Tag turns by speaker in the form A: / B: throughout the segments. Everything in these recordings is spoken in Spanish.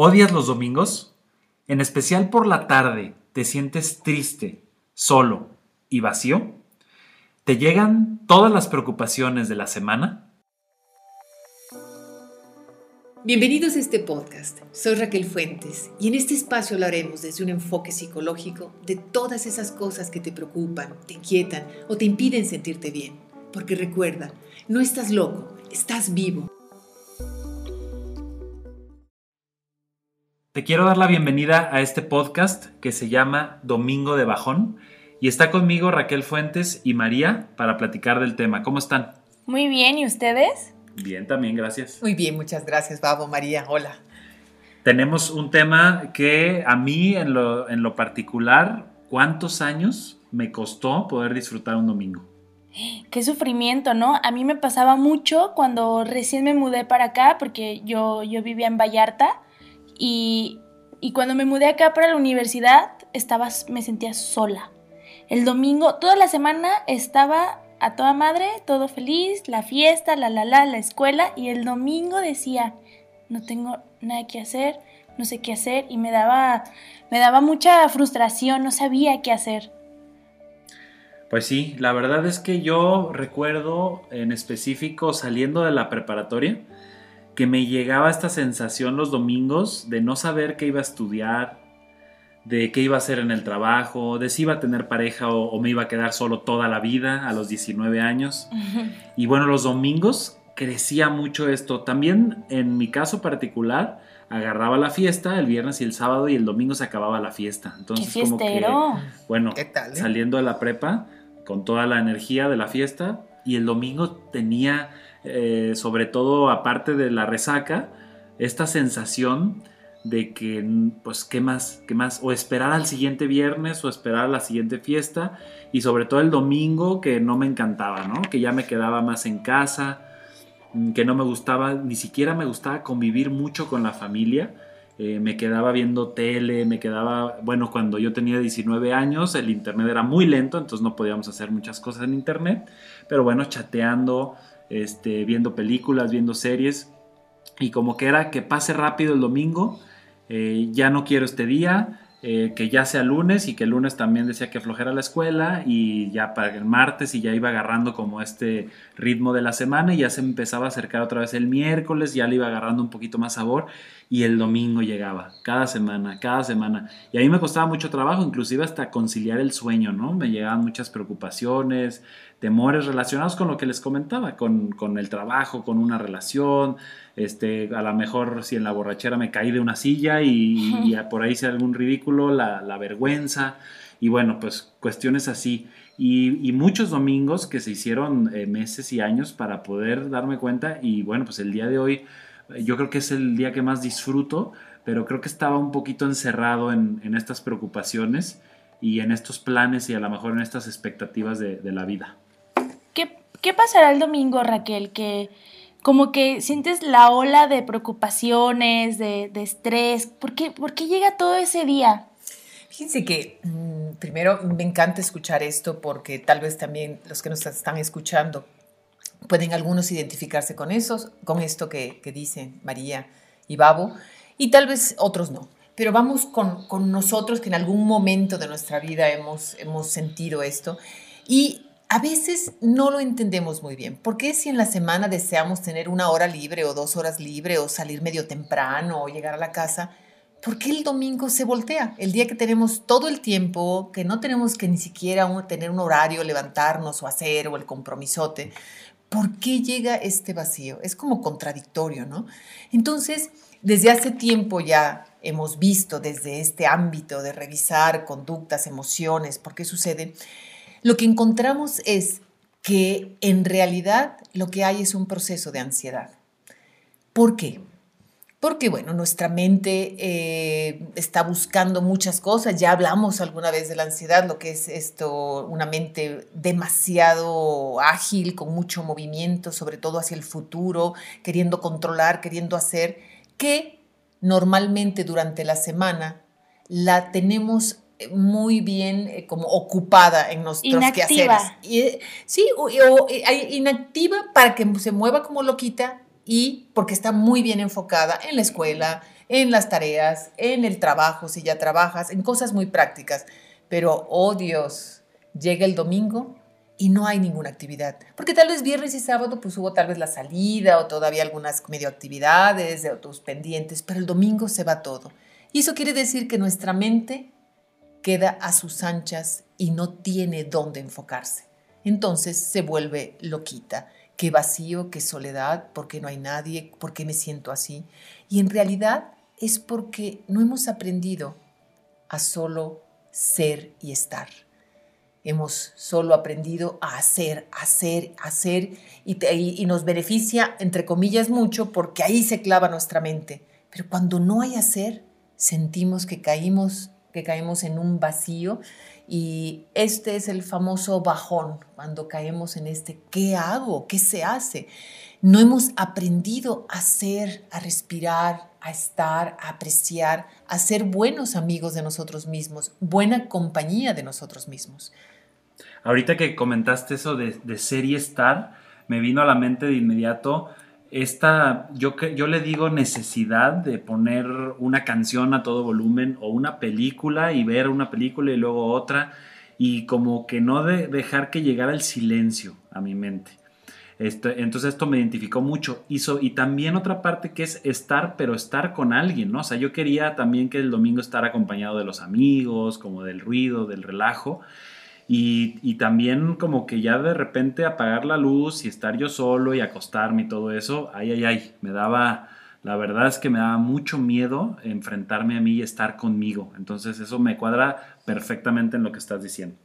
A: ¿Odias los domingos? En especial por la tarde, ¿te sientes triste, solo y vacío? ¿Te llegan todas las preocupaciones de la semana?
B: Bienvenidos a este podcast. Soy Raquel Fuentes y en este espacio hablaremos desde un enfoque psicológico de todas esas cosas que te preocupan, te inquietan o te impiden sentirte bien. Porque recuerda, no estás loco, estás vivo.
A: Te quiero dar la bienvenida a este podcast que se llama Domingo de Bajón y está conmigo Raquel Fuentes y María para platicar del tema. ¿Cómo están?
C: Muy bien, ¿y ustedes?
A: Bien, también, gracias.
B: Muy bien, muchas gracias, Babo, María. Hola.
A: Tenemos un tema que a mí en lo, en lo particular, ¿cuántos años me costó poder disfrutar un domingo?
C: Qué sufrimiento, ¿no? A mí me pasaba mucho cuando recién me mudé para acá, porque yo, yo vivía en Vallarta y, cuando me mudé acá para la universidad, estaba, me sentía sola. El domingo, toda la semana estaba a toda madre, todo feliz, la fiesta, la la la, la escuela, y el domingo decía, no tengo nada que hacer, no sé qué hacer, y me daba, me daba mucha frustración, no sabía qué hacer.
A: Pues sí, la verdad es que yo recuerdo en específico saliendo de la preparatoria, que me llegaba esta sensación los domingos de no saber qué iba a estudiar, de qué iba a hacer en el trabajo, de si iba a tener pareja o, me iba a quedar solo toda la vida a los 19 años. Y bueno, los domingos crecía mucho esto. También en mi caso particular, agarraba la fiesta el viernes y el sábado y el domingo se acababa la fiesta. Entonces, como que, bueno, eh? saliendo de la prepa con toda la energía de la fiesta y el domingo tenía eh, sobre todo aparte de la resaca, esta sensación de que, pues, ¿qué más? ¿Qué más? O esperar al siguiente viernes o esperar a la siguiente fiesta y sobre todo el domingo que no me encantaba, ¿no? Que ya me quedaba más en casa, mm, que no me gustaba, ni siquiera me gustaba convivir mucho con la familia. Eh, me quedaba viendo tele, me quedaba, bueno, cuando yo tenía 19 años el internet era muy lento, entonces no podíamos hacer muchas cosas en internet, pero bueno, chateando, este, viendo películas, viendo series. Y como que era que pase rápido el domingo, eh, ya no quiero este día, eh, que ya sea lunes y que el lunes también decía que flojera la escuela y ya para el martes y ya iba agarrando como este ritmo de la semana y ya se empezaba a acercar otra vez el miércoles, ya le iba agarrando un poquito más sabor y el domingo llegaba, cada semana, cada semana. Y a mí me costaba mucho trabajo, inclusive hasta conciliar el sueño, ¿no? Me llegaban muchas preocupaciones, temores relacionados con lo que les comentaba, con, el trabajo, con una relación, este, a lo mejor si en la borrachera me caí de una silla y, por ahí hice algún ridículo, la, vergüenza, y bueno, pues cuestiones así. Y, muchos domingos que se hicieron eh, meses y años para poder darme cuenta, y bueno, pues el día de hoy eh, yo creo que es el día que más disfruto, pero creo que estaba un poquito encerrado en, estas preocupaciones y en estos planes y a lo mejor en estas expectativas de la vida.
C: ¿Qué pasará el domingo, Raquel? Que como que sientes la ola de preocupaciones, de, estrés. ¿Por qué, ¿Por qué, llega todo ese día?
B: Fíjense que mm, primero me encanta escuchar esto porque tal vez también los que nos están escuchando pueden algunos identificarse con esos, con esto que, que dicen María y Babo, y tal vez otros no. Pero vamos con, con nosotros que en algún momento de nuestra vida hemos, hemos sentido esto. Y a veces no lo entendemos muy bien. ¿Por qué si en la semana deseamos tener una hora libre o dos horas libre o salir medio temprano o llegar a la casa? ¿Por qué el domingo se voltea? El día que tenemos todo el tiempo, que no tenemos que ni siquiera tener un horario, levantarnos o hacer o el compromisote. ¿Por qué llega este vacío? Es como contradictorio, ¿no? Entonces, desde hace tiempo ya hemos visto desde este ámbito de revisar conductas, emociones, por qué sucede, lo que encontramos es que en realidad lo que hay es un proceso de ansiedad. ¿Por qué? Porque, bueno, nuestra mente eh, está buscando muchas cosas. Ya hablamos alguna vez de la ansiedad, lo que es esto, una mente demasiado ágil, con mucho movimiento, sobre todo hacia el futuro, queriendo controlar, queriendo hacer, que normalmente durante la semana la tenemos muy bien eh, como ocupada en nuestros inactiva. quehaceres. Y, sí, o, eh, inactiva para que se mueva como loquita y porque está muy bien enfocada en la escuela, en las tareas, en el trabajo, si ya trabajas, en cosas muy prácticas. Pero, oh Dios, llega el domingo y no hay ninguna actividad. Porque tal vez viernes y sábado pues hubo tal vez la salida o todavía algunas medio actividades de otros pendientes, pero el domingo se va todo. Y eso quiere decir que nuestra mente queda a sus anchas y no tiene dónde enfocarse. Entonces se vuelve loquita. Qué vacío, qué soledad, por qué no hay nadie, por qué me siento así. Y en realidad es porque no hemos aprendido a solo ser y estar. Hemos solo aprendido a hacer, hacer, hacer y, y, nos beneficia, entre comillas, mucho porque ahí se clava nuestra mente. Pero cuando no hay hacer, sentimos que caímos, que caemos en un vacío y este es el famoso bajón, cuando caemos en este, ¿qué hago? ¿Qué se hace? No hemos aprendido a ser, a respirar, a estar, a apreciar, a ser buenos amigos de nosotros mismos, buena compañía de nosotros mismos.
A: Ahorita que comentaste eso de, de ser y estar, me vino a la mente de inmediato esta, yo, yo le digo necesidad de poner una canción a todo volumen o una película y ver una película y luego otra y como que no de dejar que llegara el silencio a mi mente. entonces esto me identificó mucho. Hizo, y también otra parte que es estar, pero estar con alguien, ¿no? O sea, yo quería también que el domingo estar acompañado de los amigos, como del ruido, del relajo. Y, también como que ya de repente apagar la luz y estar yo solo y acostarme y todo eso, ay, ay, ay, me daba, la verdad es que me daba mucho miedo enfrentarme a mí y estar conmigo. Entonces eso me cuadra perfectamente en lo que estás diciendo.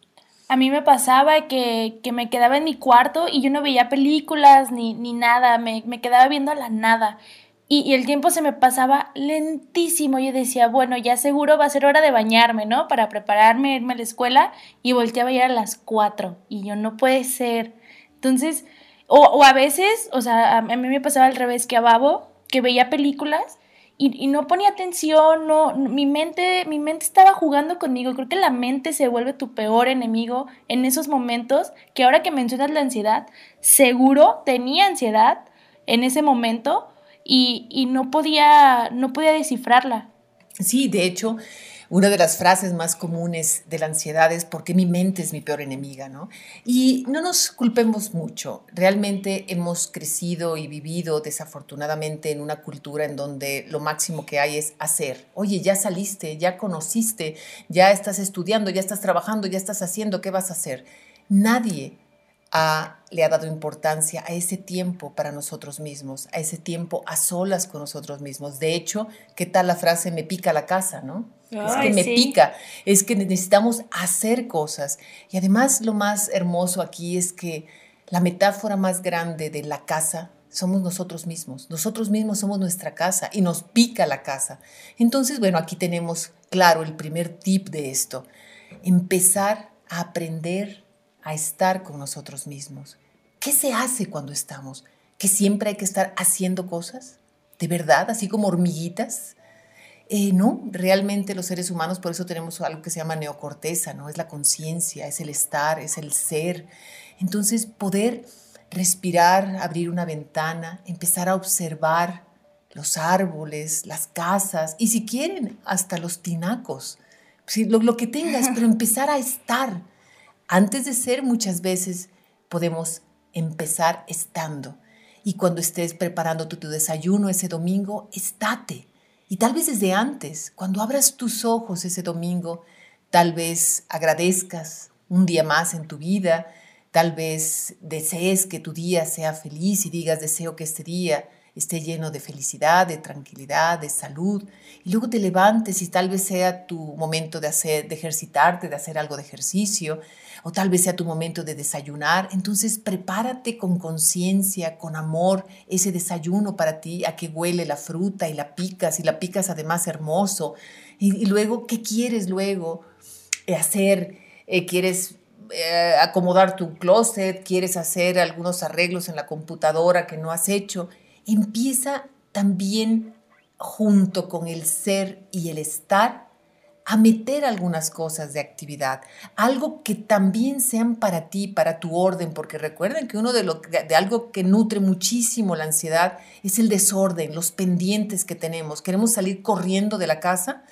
C: A mí me pasaba que, me quedaba en mi cuarto y yo no veía películas ni, ni nada, me, me quedaba viendo la nada. Y, el tiempo se me pasaba lentísimo. Yo decía, bueno, ya seguro va a ser hora de bañarme, ¿no? Para prepararme, irme a la escuela. Y volteaba ya a las cuatro. Y yo, no puede ser. Entonces, o, a veces, o sea, a, mí me pasaba al revés que a Babo, que veía películas y, no ponía atención, no, mi mente, mi mente estaba jugando conmigo. Creo que la mente se vuelve tu peor enemigo en esos momentos, que ahora que mencionas la ansiedad, seguro tenía ansiedad en ese momento y, no, podía, no podía descifrarla.
B: Sí, de hecho, una de las frases más comunes de la ansiedad es porque mi mente es mi peor enemiga, ¿no? Y no nos culpemos mucho. Realmente hemos crecido y vivido desafortunadamente en una cultura en donde lo máximo que hay es hacer. Oye, ya saliste, ya conociste, ya estás estudiando, ya estás trabajando, ya estás haciendo, ¿qué vas a hacer? Nadie le ha dado importancia a ese tiempo para nosotros mismos, a ese tiempo a solas con nosotros mismos. De hecho, ¿qué tal la frase me pica la casa, no? es que me pica, es que necesitamos hacer cosas. Y además lo más hermoso aquí es que la metáfora más grande de la casa somos nosotros mismos. Nosotros mismos somos nuestra casa y nos pica la casa. Entonces, bueno, aquí tenemos claro el primer tip de esto. Empezar a aprender a estar con nosotros mismos. ¿Qué se hace cuando estamos? ¿Que siempre hay que estar haciendo cosas? ¿De verdad? ¿Así como hormiguitas? Eh, no, realmente los seres humanos, por eso tenemos algo que se llama neocorteza, ¿no? Es la conciencia, es el estar, es el ser. Entonces, poder respirar, abrir una ventana, empezar a observar los árboles, las casas y si quieren, hasta los tinacos, lo, lo que tengas, pero empezar a estar, antes de ser, muchas veces podemos empezar estando. Y cuando estés preparando tu, desayuno ese domingo, estate. Y tal vez desde antes, cuando abras tus ojos ese domingo, tal vez agradezcas un día más en tu vida, tal vez desees que tu día sea feliz y digas deseo que este día esté lleno de felicidad, de tranquilidad, de salud, y luego te levantes y tal vez sea tu momento de hacer, de ejercitarte, de hacer algo de ejercicio, o tal vez sea tu momento de desayunar. Entonces prepárate con conciencia, con amor, ese desayuno para ti, a que huele la fruta y la picas, y la picas además hermoso. Y, luego, ¿qué quieres luego eh, hacer? Eh, ¿Quieres eh, acomodar tu closet? ¿Quieres hacer algunos arreglos en la computadora que no has hecho? Empieza también junto con el ser y el estar a meter algunas cosas de actividad, algo que también sean para ti, para tu orden, porque recuerden que uno de, lo, de algo que nutre muchísimo la ansiedad es el desorden, los pendientes que tenemos. Queremos salir corriendo de la casa,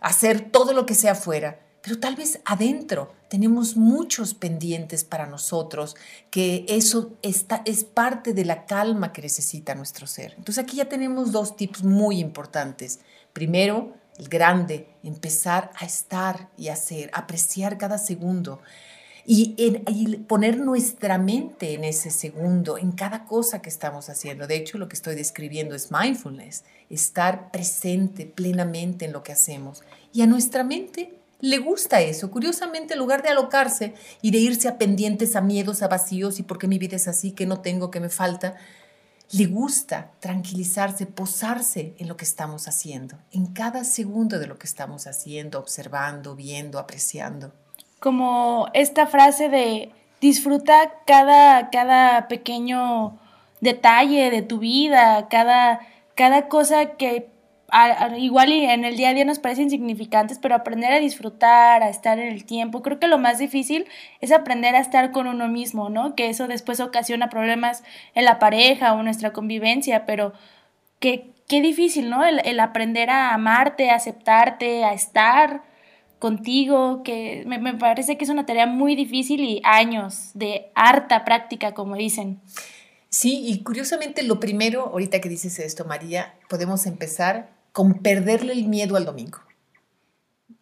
B: hacer todo lo que sea afuera, pero tal vez adentro tenemos muchos pendientes para nosotros, que eso está, es parte de la calma que necesita nuestro ser. Entonces aquí ya tenemos dos tips muy importantes. Primero, el grande, empezar a estar y hacer, apreciar cada segundo y, poner nuestra mente en ese segundo, en cada cosa que estamos haciendo. De hecho, lo que estoy describiendo es mindfulness, estar presente plenamente en lo que hacemos. Y a nuestra mente le gusta eso. Curiosamente, en lugar de alocarse y de irse a pendientes, a miedos, a vacíos y por qué mi vida es así, que no tengo, que me falta, le gusta tranquilizarse, posarse en lo que estamos haciendo, en cada segundo de lo que estamos haciendo, observando, viendo, apreciando.
C: Como esta frase de disfruta cada, cada pequeño detalle de tu vida, cada, cada cosa que igual y en el día a día nos parecen insignificantes, pero aprender a disfrutar, a estar en el tiempo, creo que lo más difícil es aprender a estar con uno mismo, ¿no? Que eso después ocasiona problemas en la pareja o nuestra convivencia, pero que, qué difícil, ¿no? El, aprender a amarte, a aceptarte, a estar contigo, que me, me parece que es una tarea muy difícil y años de harta práctica, como dicen.
B: Sí, y curiosamente lo primero, ahorita que dices esto, María, podemos empezar con perderle el miedo al domingo.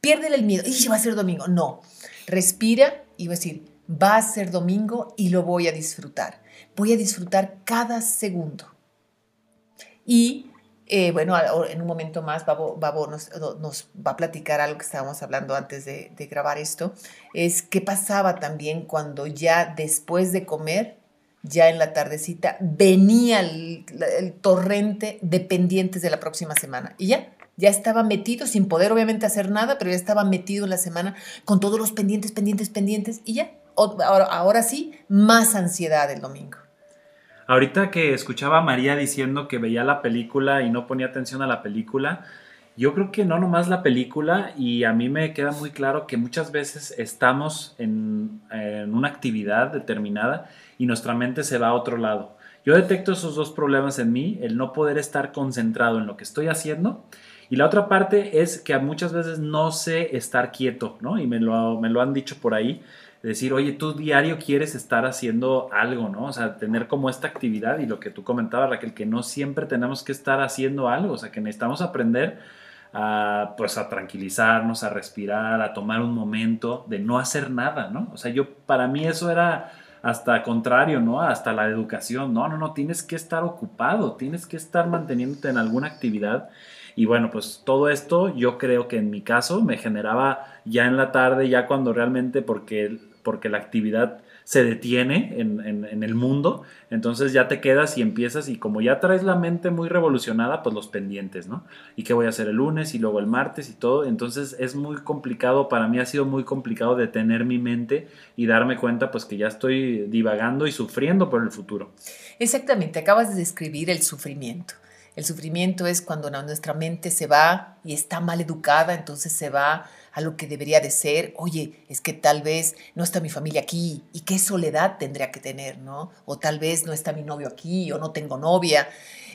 B: Piérdele el miedo. Y va a ser domingo. No. Respira y va a decir, va a ser domingo y lo voy a disfrutar. Voy a disfrutar cada segundo. Y eh, bueno, en un momento más Babo, nos, va a platicar algo que estábamos hablando antes de, de grabar esto. Es qué pasaba también cuando ya después de comer ya en la tardecita, venía el, torrente de pendientes de la próxima semana. Y ya, ya estaba metido, sin poder obviamente hacer nada, pero ya estaba metido en la semana con todos los pendientes, pendientes, pendientes. Y ya, ahora, ahora sí, más ansiedad el domingo.
A: Ahorita que escuchaba a María diciendo que veía la película y no ponía atención a la película, yo creo que no nomás la película y a mí me queda muy claro que muchas veces estamos en, en una actividad determinada y nuestra mente se va a otro lado. Yo detecto esos dos problemas en mí, el no poder estar concentrado en lo que estoy haciendo y la otra parte es que muchas veces no sé estar quieto, ¿no? Y me lo, me lo han dicho por ahí, decir, oye, tú diario quieres estar haciendo algo, ¿no? O sea, tener como esta actividad y lo que tú comentabas, Raquel, que no siempre tenemos que estar haciendo algo, o sea, que necesitamos aprender a, pues, a tranquilizarnos, a respirar, a tomar un momento de no hacer nada, ¿no? O sea, yo, para mí eso era hasta contrario, ¿no? Hasta la educación. No, no, no, tienes que estar ocupado, tienes que estar manteniéndote en alguna actividad. Y bueno, pues todo esto yo creo que en mi caso me generaba ya en la tarde, ya cuando realmente, porque, porque la actividad se detiene en, el mundo, entonces ya te quedas y empiezas y como ya traes la mente muy revolucionada, pues los pendientes, ¿no? ¿Y qué voy a hacer el lunes y luego el martes y todo? Entonces es muy complicado, para mí ha sido muy complicado detener mi mente y darme cuenta pues que ya estoy divagando y sufriendo por el futuro.
B: Exactamente, acabas de describir el sufrimiento. El sufrimiento es cuando nuestra mente se va y está mal educada, entonces se va a lo que debería de ser, oye, es que tal vez no está mi familia aquí y qué soledad tendría que tener, ¿no? O tal vez no está mi novio aquí o no tengo novia,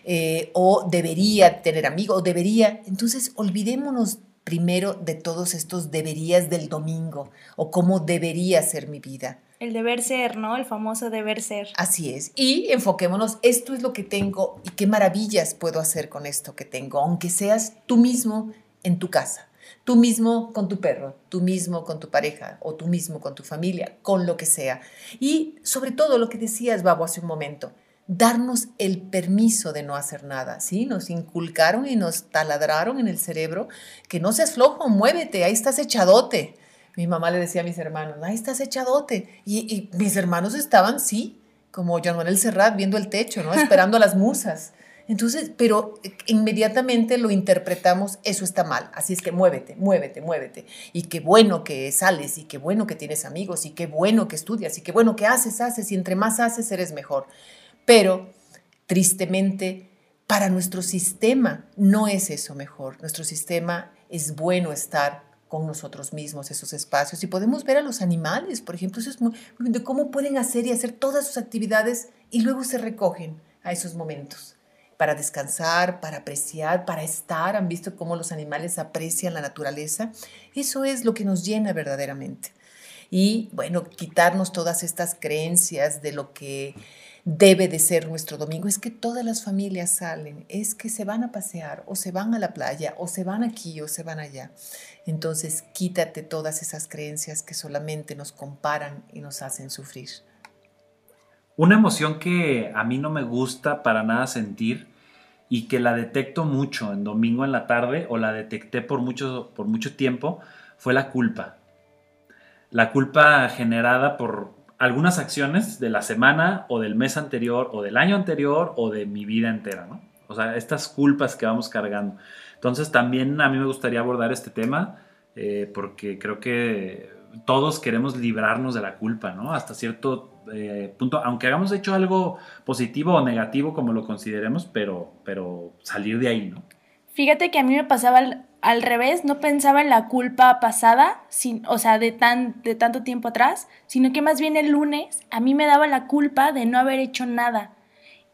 B: eh, o debería tener amigos, o debería. Entonces, olvidémonos primero de todos estos deberías del domingo o cómo debería ser mi vida.
C: El deber ser, ¿no? El famoso deber ser.
B: Así es. Y enfoquémonos, esto es lo que tengo y qué maravillas puedo hacer con esto que tengo, aunque seas tú mismo en tu casa. Tú mismo con tu perro, tú mismo con tu pareja o tú mismo con tu familia, con lo que sea. Y sobre todo lo que decías, Babo, hace un momento, darnos el permiso de no hacer nada, ¿sí? Nos inculcaron y nos taladraron en el cerebro que no seas flojo, muévete, ahí estás echadote. Mi mamá le decía a mis hermanos, ahí estás echadote. Y, y mis hermanos estaban, sí, como John Manuel Serrat viendo el techo, ¿no? Esperando a las musas. Entonces, pero inmediatamente lo interpretamos, eso está mal. Así es que muévete, muévete, muévete. Y qué bueno que sales, y qué bueno que tienes amigos, y qué bueno que estudias, y qué bueno que haces, haces, y entre más haces, eres mejor. Pero, tristemente, para nuestro sistema no es eso mejor. Nuestro sistema es bueno estar nosotros mismos esos espacios y podemos ver a los animales, por ejemplo, de cómo pueden hacer y hacer todas sus actividades y luego se recogen a esos momentos para descansar, para apreciar, para estar. Han visto cómo los animales aprecian la naturaleza. Eso es lo que nos llena verdaderamente. Y bueno, quitarnos todas estas creencias de lo que debe de ser nuestro domingo. Es que todas las familias salen, es que se van a pasear o se van a la playa o se van aquí o se van allá. Entonces quítate todas esas creencias que solamente nos comparan y nos hacen sufrir.
A: Una emoción que a mí no me gusta para nada sentir y que la detecto mucho en domingo en la tarde o la detecté por mucho, por mucho tiempo fue la culpa. La culpa generada por algunas acciones de la semana o del mes anterior o del año anterior o de mi vida entera, ¿no? O sea, estas culpas que vamos cargando. Entonces también a mí me gustaría abordar este tema eh, porque creo que todos queremos librarnos de la culpa, ¿no? Hasta cierto eh, punto, aunque hagamos hecho algo positivo o negativo como lo consideremos, pero, pero salir de ahí, ¿no?
C: Fíjate que a mí me pasaba al, revés, no pensaba en la culpa pasada, sin, o sea, de, tan, de tanto tiempo atrás, sino que más bien el lunes a mí me daba la culpa de no haber hecho nada.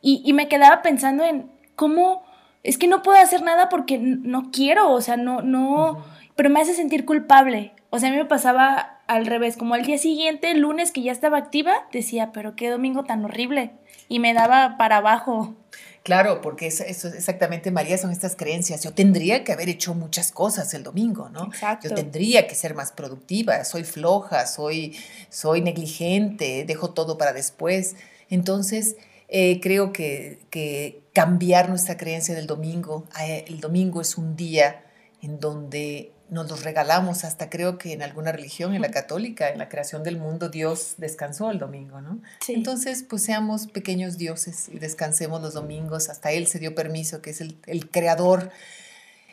C: Y, me quedaba pensando en cómo, es que no puedo hacer nada porque no quiero, o sea, no, no, pero me hace sentir culpable. O sea, a mí me pasaba al revés, como al día siguiente, el lunes que ya estaba activa, decía, pero qué domingo tan horrible. Y me daba para abajo.
B: Claro, porque eso, exactamente, María, son estas creencias. Yo tendría que haber hecho muchas cosas el domingo, ¿no?
C: Exacto.
B: Yo tendría que ser más productiva, soy floja, soy, soy negligente, dejo todo para después. Entonces, eh, creo que, que, cambiar nuestra creencia del domingo, el domingo es un día en donde nos los regalamos, hasta creo que en alguna religión, en la católica, en la creación del mundo, Dios descansó el domingo, ¿no? Entonces, pues seamos pequeños dioses y descansemos los domingos, hasta Él se dio permiso, que es el, creador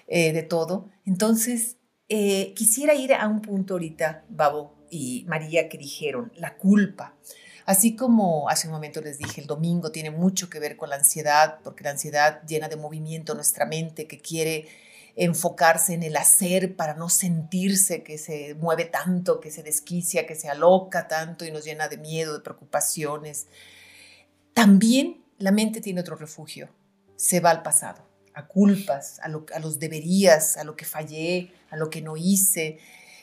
B: eh, de todo. Entonces, eh, quisiera ir a un punto ahorita, Babo y María, que dijeron, la culpa. Así como hace un momento les dije, el domingo tiene mucho que ver con la ansiedad, porque la ansiedad llena de movimiento nuestra mente que quiere enfocarse en el hacer para no sentirse que se mueve tanto, que se desquicia, que se aloca tanto y nos llena de miedo, de preocupaciones. También la mente tiene otro refugio, se va al pasado, a culpas, a, los deberías, a lo que fallé, a lo que no hice.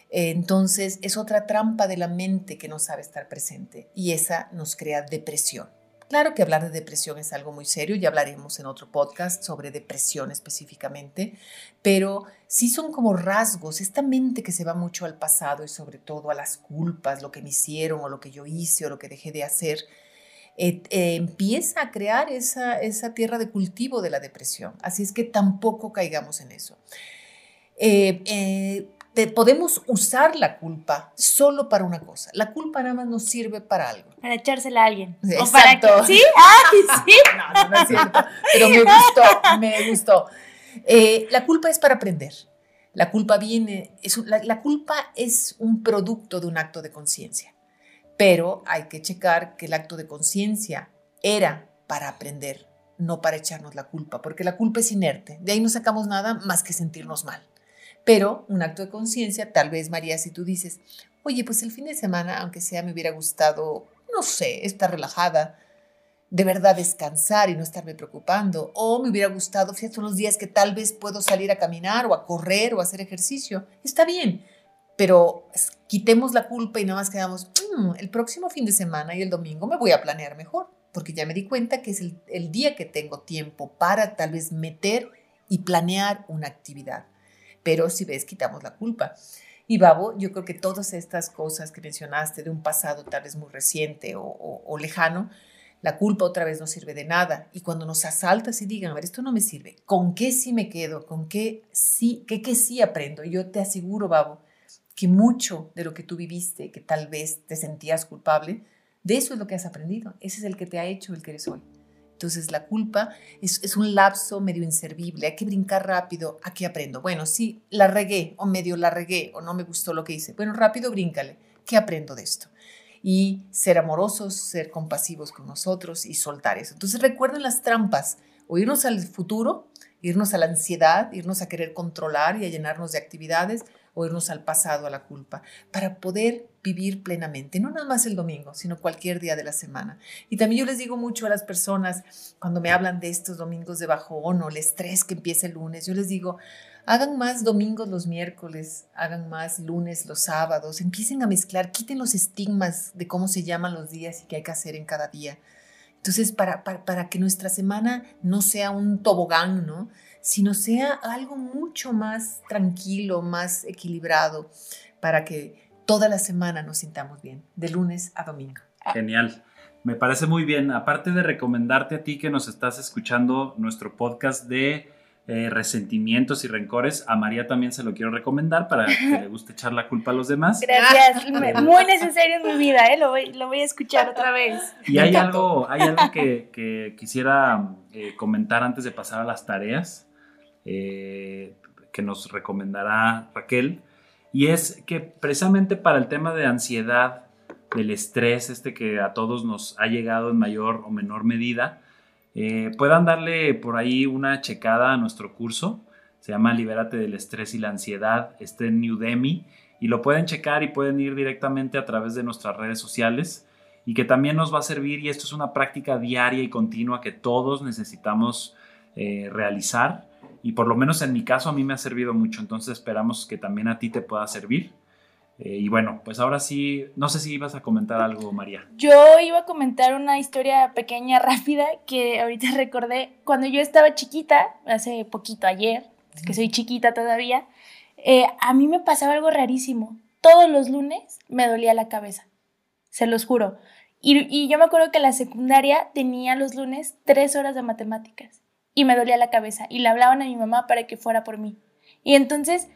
B: Entonces es otra trampa de la mente que no sabe estar presente y esa nos crea depresión. Claro que hablar de depresión es algo muy serio, ya hablaremos en otro podcast sobre depresión específicamente, pero sí son como rasgos, esta mente que se va mucho al pasado y sobre todo a las culpas, lo que me hicieron o lo que yo hice o lo que dejé de hacer, eh, eh, empieza a crear esa, esa tierra de cultivo de la depresión. Así es que tampoco caigamos en eso. Eh, podemos usar la culpa solo para una cosa. La culpa nada más nos sirve para algo.
C: Para echársela a alguien.
B: Exacto.
C: ¿Sí? ¡Ay, sí!
B: no, no, es cierto. Pero me gustó, me gustó. Eh, la culpa es para aprender. La culpa viene, es, la, culpa es un producto de un acto de conciencia. Pero hay que checar que el acto de conciencia era para aprender, no para echarnos la culpa, porque la culpa es inerte. De ahí no sacamos nada más que sentirnos mal. Pero un acto de conciencia, tal vez María, si tú dices, oye, pues el fin de semana, aunque sea, me hubiera gustado, no sé, estar relajada, de verdad descansar y no estarme preocupando, o me hubiera gustado, fíjate, los días que tal vez puedo salir a caminar o a correr o a hacer ejercicio, está bien, pero quitemos la culpa y nada más quedamos, mm, el próximo fin de semana y el domingo me voy a planear mejor, porque ya me di cuenta que es el día que tengo tiempo para tal vez meter y planear una actividad pero si ves, quitamos la culpa. Y Babo, yo creo que todas estas cosas que mencionaste de un pasado tal vez muy reciente o, lejano, la culpa otra vez no sirve de nada. Y cuando nos asaltas y digan, a ver, esto no me sirve, ¿con qué sí me quedo? ¿Con qué sí, qué, qué sí aprendo? Yo te aseguro, Babo, que mucho de lo que tú viviste, que tal vez te sentías culpable, de eso es lo que has aprendido. Ese es el que te ha hecho el que eres hoy. Entonces la culpa es, un lapso medio inservible, hay que brincar rápido, ¿a qué aprendo? Bueno, sí, la regué o medio la regué o no me gustó lo que hice. Bueno, rápido bríncale, ¿qué aprendo de esto? Y ser amorosos, ser compasivos con nosotros y soltar eso. Entonces recuerden las trampas o irnos al futuro irnos a la ansiedad, irnos a querer controlar y a llenarnos de actividades o irnos al pasado, a la culpa, para poder vivir plenamente, no nada más el domingo, sino cualquier día de la semana. Y también yo les digo mucho a las personas cuando me hablan de estos domingos de bajón o el estrés que empieza el lunes, yo les digo, hagan más domingos los miércoles, hagan más lunes los sábados, empiecen a mezclar, quiten los estigmas de cómo se llaman los días y qué hay que hacer en cada día. Entonces, para, para, que nuestra semana no sea un tobogán, ¿no? Sino sea algo mucho más tranquilo, más equilibrado, para que toda la semana nos sintamos bien, de lunes a domingo.
A: Genial. Me parece muy bien. Aparte de recomendarte a ti que nos estás escuchando nuestro podcast de eh, resentimientos y rencores, a María también se lo quiero recomendar para que le guste echar la culpa a los demás.
C: Gracias, muy necesario en mi vida, ¿eh? lo, voy, lo voy a escuchar otra vez.
A: Y hay algo, hay algo que, quisiera eh, comentar antes de pasar a las tareas que nos recomendará Raquel, y es que precisamente para el tema de ansiedad, del estrés, este que a todos nos ha llegado en mayor o menor medida, eh, puedan darle por ahí una checada a nuestro curso. Se llama Libérate del estrés y la ansiedad. Está en Udemy y lo pueden checar y pueden ir directamente a través de nuestras redes sociales y que también nos va a servir y esto es una práctica diaria y continua que todos necesitamos eh, realizar y por lo menos en mi caso a mí me ha servido mucho entonces esperamos que también a ti te pueda servir eh, y bueno, pues ahora sí, no sé si ibas a comentar algo, María.
C: Yo iba a comentar una historia pequeña, rápida, que ahorita recordé. Cuando yo estaba chiquita, hace poquito ayer, que soy chiquita todavía, eh, a mí me pasaba algo rarísimo. Todos los lunes me dolía la cabeza, se los juro. Y, y yo me acuerdo que la secundaria tenía los lunes tres horas de matemáticas y me dolía la cabeza y le hablaban a mi mamá para que fuera por mí. Y entonces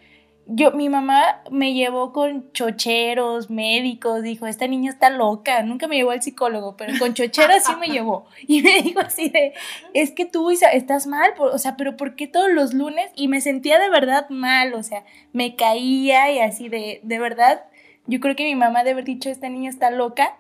C: yo, mi mamá me llevó con chocheros, médicos, dijo, esta niña está loca, nunca me llevó al psicólogo, pero con chocheros sí me llevó. Y me dijo así de, es que tú, estás mal, o sea, pero ¿por qué todos los lunes? Y me sentía de verdad mal, o sea, me caía y así de, de verdad, yo creo que mi mamá debe haber dicho, esta niña está loca.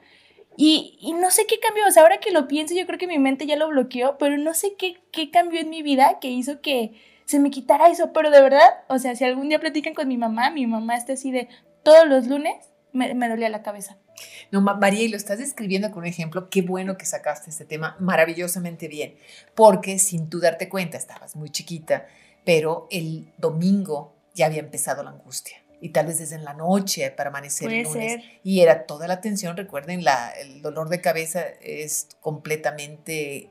C: Y, no sé qué cambió, o sea, ahora que lo pienso, yo creo que mi mente ya lo bloqueó, pero no sé qué, qué cambió en mi vida que hizo que se me quitara eso, pero de verdad, o sea, si algún día platican con mi mamá, mi mamá está así de todos los lunes me, me dolía la cabeza.
B: No, María, y lo estás describiendo con un ejemplo, qué bueno que sacaste este tema maravillosamente bien, porque sin tú darte cuenta, estabas muy chiquita, pero el domingo ya había empezado la angustia y tal vez desde en la noche para amanecer el lunes. Y era toda la tensión, recuerden, la, el dolor de cabeza es completamente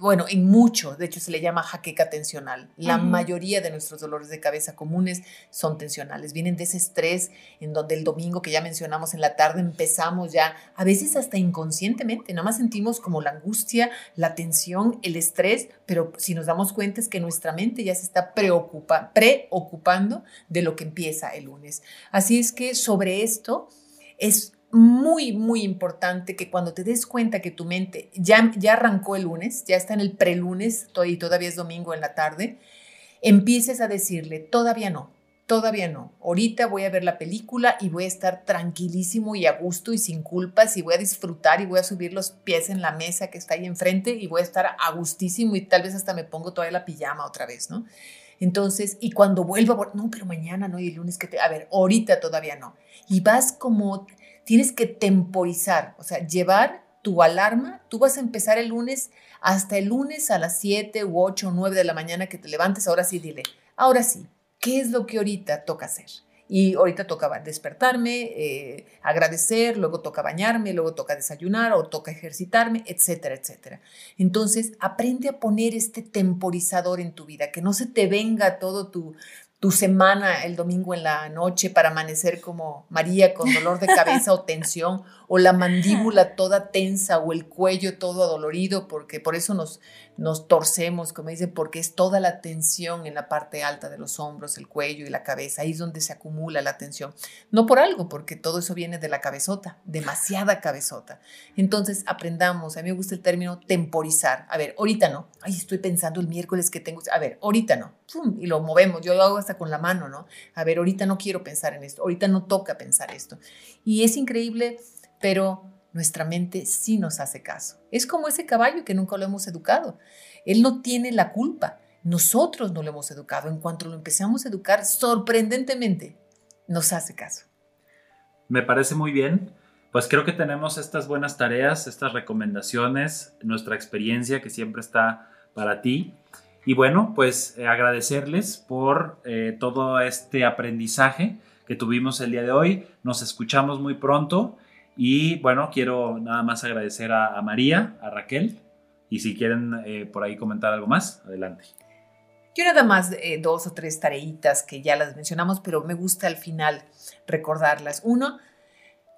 B: bueno, en mucho, de hecho se le llama jaqueca tensional. La mayoría de nuestros dolores de cabeza comunes son tensionales, vienen de ese estrés en donde el domingo que ya mencionamos en la tarde empezamos ya, a veces hasta inconscientemente, nada más sentimos como la angustia, la tensión, el estrés, pero si nos damos cuenta es que nuestra mente ya se está preocupa, preocupando de lo que empieza el lunes. Así es que sobre esto es muy, muy importante que cuando te des cuenta que tu mente ya, ya arrancó el lunes, ya está en el prelunes y todavía es domingo en la tarde, empieces a decirle, todavía no, todavía no. Ahorita voy a ver la película y voy a estar tranquilísimo y a gusto y sin culpas y voy a disfrutar y voy a subir los pies en la mesa que está ahí enfrente y voy a estar a gustísimo y tal vez hasta me pongo todavía la pijama otra vez, ¿no? Entonces, y cuando vuelva, no, pero mañana no, y el lunes que te, a ver, ahorita todavía no. Y vas como tienes que temporizar, o sea, llevar tu alarma, tú vas a empezar el lunes hasta el lunes a las 7 u 8 o 9 de la mañana que te levantes, ahora sí dile, ahora sí, ¿qué es lo que ahorita toca hacer? Y ahorita toca despertarme, eh, agradecer, luego toca bañarme, luego toca desayunar o toca ejercitarme, etcétera, etcétera. Entonces, aprende a poner este temporizador en tu vida, que no se te venga todo tu, tu semana el domingo en la noche para amanecer como María con dolor de cabeza o tensión o la mandíbula toda tensa o el cuello todo adolorido porque por eso nos nos torcemos, como dicen, porque es toda la tensión en la parte alta de los hombros, el cuello y la cabeza. Ahí es donde se acumula la tensión. No por algo, porque todo eso viene de la cabezota, demasiada cabezota. Entonces, aprendamos, a mí me gusta el término temporizar. A ver, ahorita no. Ay, estoy pensando el miércoles que tengo. A ver, ahorita no. Y lo movemos. Yo lo hago hasta con la mano, ¿no? A ver, ahorita no quiero pensar en esto. Ahorita no toca pensar esto. Y es increíble, pero nuestra mente sí nos hace caso. Es como ese caballo que nunca lo hemos educado. Él no tiene la culpa nosotros no lo hemos educado. En cuanto lo empezamos a educar, sorprendentemente nos hace caso.
A: Me parece muy bien. Pues creo que tenemos estas buenas tareas, estas recomendaciones, nuestra experiencia que siempre está para ti. Y bueno, pues eh, agradecerles por eh, todo este aprendizaje que tuvimos el día de hoy. Nos escuchamos muy pronto. Y bueno, quiero nada más agradecer a, María, a Raquel. Y si quieren eh, por ahí comentar algo más, adelante.
B: Yo nada más dos o tres tareitas que ya las mencionamos, pero me gusta al final recordarlas. Uno,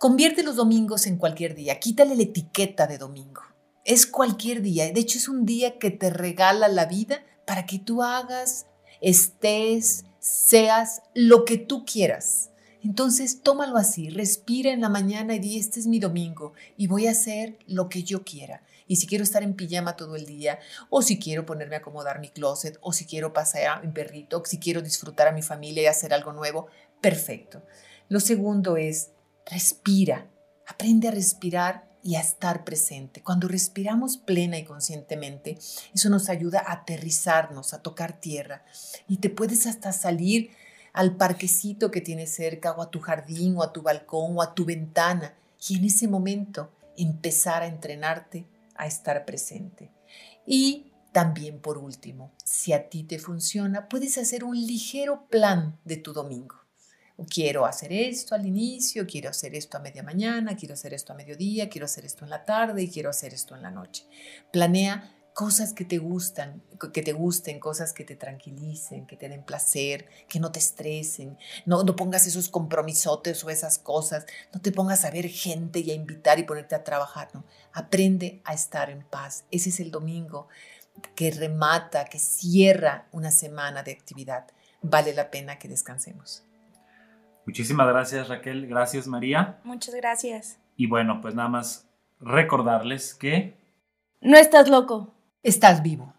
B: convierte los domingos en cualquier día. Quítale la etiqueta de domingo. Es cualquier día. De hecho, es un día que te regala la vida para que tú hagas, estés, seas lo que tú quieras. Entonces, tómalo así, respira en la mañana y di, este es mi domingo y voy a hacer lo que yo quiera. Y si quiero estar en pijama todo el día, o si quiero ponerme a acomodar mi closet, o si quiero pasear a mi perrito, o si quiero disfrutar a mi familia y hacer algo nuevo, perfecto. Lo segundo es, respira, aprende a respirar y a estar presente. Cuando respiramos plena y conscientemente, eso nos ayuda a aterrizarnos, a tocar tierra. Y te puedes hasta salir al parquecito que tienes cerca o a tu jardín o a tu balcón o a tu ventana y en ese momento empezar a entrenarte a estar presente. Y también por último, si a ti te funciona, puedes hacer un ligero plan de tu domingo quiero hacer esto al inicio, quiero hacer esto a media mañana, quiero hacer esto a mediodía, quiero hacer esto en la tarde y quiero hacer esto en la noche. Planea cosas que te gustan, que te gusten, cosas que te tranquilicen, que te den placer, que no te estresen. No, no pongas esos compromisotes o esas cosas. No te pongas a ver gente y a invitar y ponerte a trabajar. No. Aprende a estar en paz. Ese es el domingo que remata, que cierra una semana de actividad. Vale la pena que descansemos.
A: Muchísimas gracias Raquel, gracias María.
C: Muchas gracias.
A: Y bueno, pues nada más recordarles que...
C: No estás loco.
B: Estás vivo.